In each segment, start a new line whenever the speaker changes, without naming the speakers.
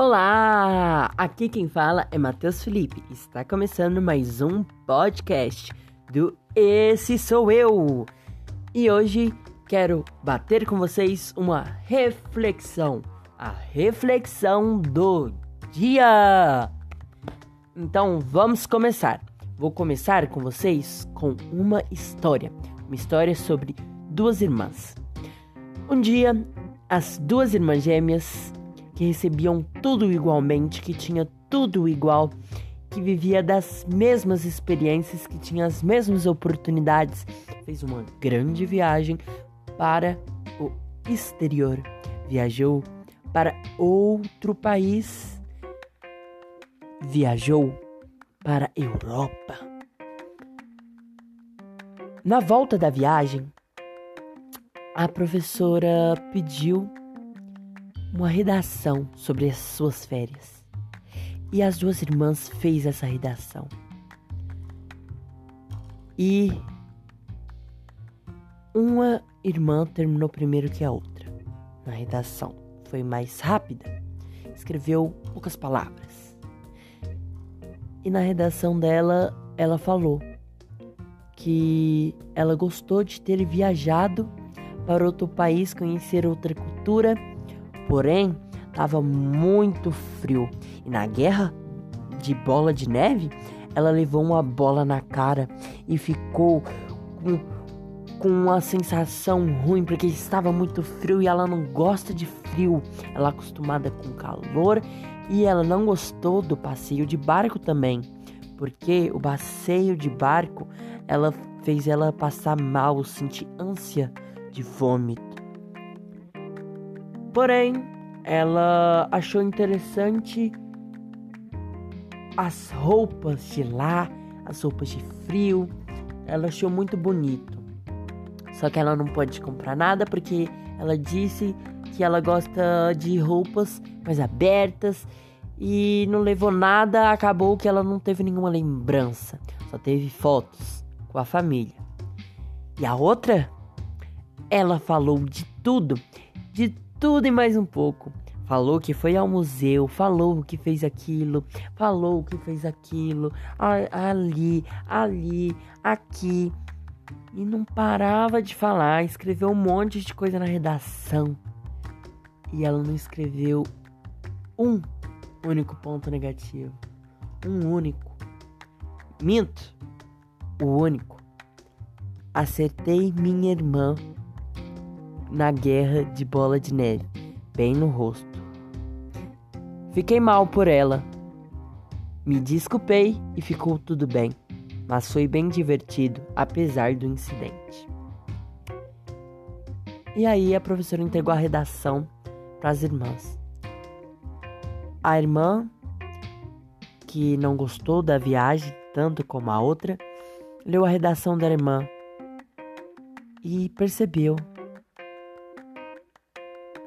Olá! Aqui quem fala é Matheus Felipe. Está começando mais um podcast do Esse Sou Eu. E hoje quero bater com vocês uma reflexão, a reflexão do dia. Então vamos começar. Vou começar com vocês com uma história, uma história sobre duas irmãs. Um dia, as duas irmãs gêmeas que recebiam tudo igualmente, que tinha tudo igual, que vivia das mesmas experiências, que tinha as mesmas oportunidades, fez uma grande viagem para o exterior. Viajou para outro país. Viajou para a Europa. Na volta da viagem, a professora pediu uma redação sobre as suas férias. E as duas irmãs fez essa redação. E uma irmã terminou primeiro que a outra na redação. Foi mais rápida. Escreveu poucas palavras. E na redação dela, ela falou que ela gostou de ter viajado para outro país, conhecer outra cultura Porém, estava muito frio e na guerra de bola de neve, ela levou uma bola na cara e ficou com, com uma sensação ruim porque estava muito frio e ela não gosta de frio. Ela é acostumada com calor e ela não gostou do passeio de barco também, porque o passeio de barco ela fez ela passar mal, sentir ânsia de vômito. Porém, ela achou interessante as roupas de lá, as roupas de frio. Ela achou muito bonito. Só que ela não pode comprar nada porque ela disse que ela gosta de roupas mais abertas e não levou nada. Acabou que ela não teve nenhuma lembrança, só teve fotos com a família. E a outra, ela falou de tudo, de tudo e mais um pouco. Falou que foi ao museu, falou que fez aquilo, falou que fez aquilo, ali, ali, aqui. E não parava de falar, escreveu um monte de coisa na redação. E ela não escreveu um único ponto negativo. Um único. Minto. O único. Acertei minha irmã na guerra de bola de neve, bem no rosto. Fiquei mal por ela. Me desculpei e ficou tudo bem, mas foi bem divertido, apesar do incidente. E aí a professora entregou a redação para as irmãs. A irmã, que não gostou da viagem tanto como a outra, leu a redação da irmã e percebeu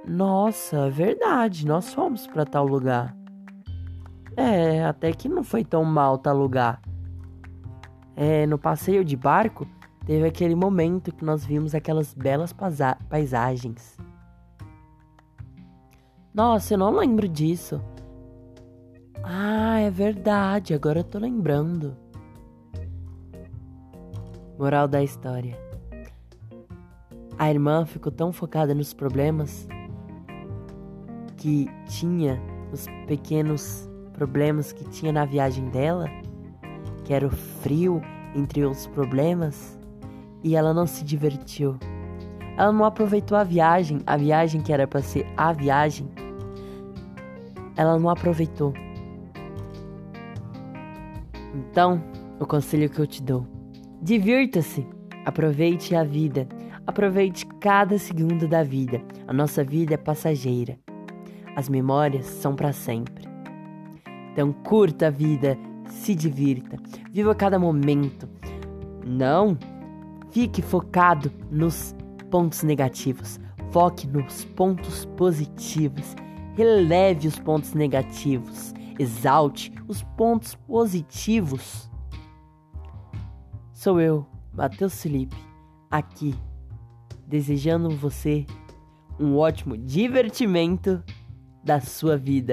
nossa, verdade, nós fomos para tal lugar. É, até que não foi tão mal tal lugar. É, no passeio de barco, teve aquele momento que nós vimos aquelas belas paisagens. Nossa, eu não lembro disso. Ah, é verdade, agora eu tô lembrando. Moral da história: A irmã ficou tão focada nos problemas que tinha, os pequenos problemas que tinha na viagem dela, que era o frio entre os problemas, e ela não se divertiu. Ela não aproveitou a viagem, a viagem que era para ser a viagem. Ela não aproveitou. Então, o conselho que eu te dou: divirta-se, aproveite a vida, aproveite cada segundo da vida. A nossa vida é passageira. As memórias são para sempre. Então curta a vida, se divirta, viva cada momento. Não fique focado nos pontos negativos. Foque nos pontos positivos. Releve os pontos negativos. Exalte os pontos positivos. Sou eu, Matheus Felipe, aqui, desejando você um ótimo divertimento da sua vida.